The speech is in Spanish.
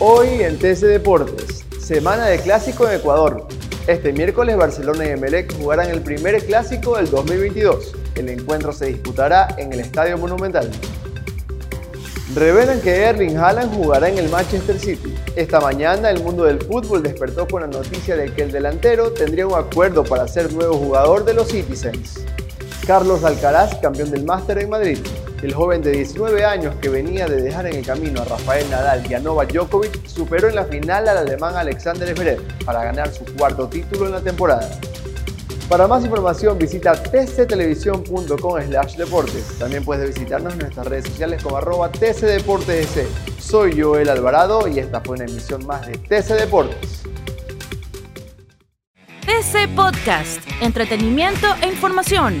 Hoy en TC Deportes, semana de clásico en Ecuador. Este miércoles Barcelona y Emelec jugarán el primer clásico del 2022. El encuentro se disputará en el Estadio Monumental. Revelan que Erling Haaland jugará en el Manchester City. Esta mañana el mundo del fútbol despertó con la noticia de que el delantero tendría un acuerdo para ser nuevo jugador de los Citizens. Carlos Alcaraz, campeón del Máster en Madrid. El joven de 19 años que venía de dejar en el camino a Rafael Nadal y a Novak Djokovic superó en la final al alemán Alexander Zverev para ganar su cuarto título en la temporada. Para más información visita tctelevisión.com slash deportes. También puedes visitarnos en nuestras redes sociales como arroba tcdeportes. Soy Joel Alvarado y esta fue una emisión más de TC Deportes. TC Podcast, entretenimiento e información,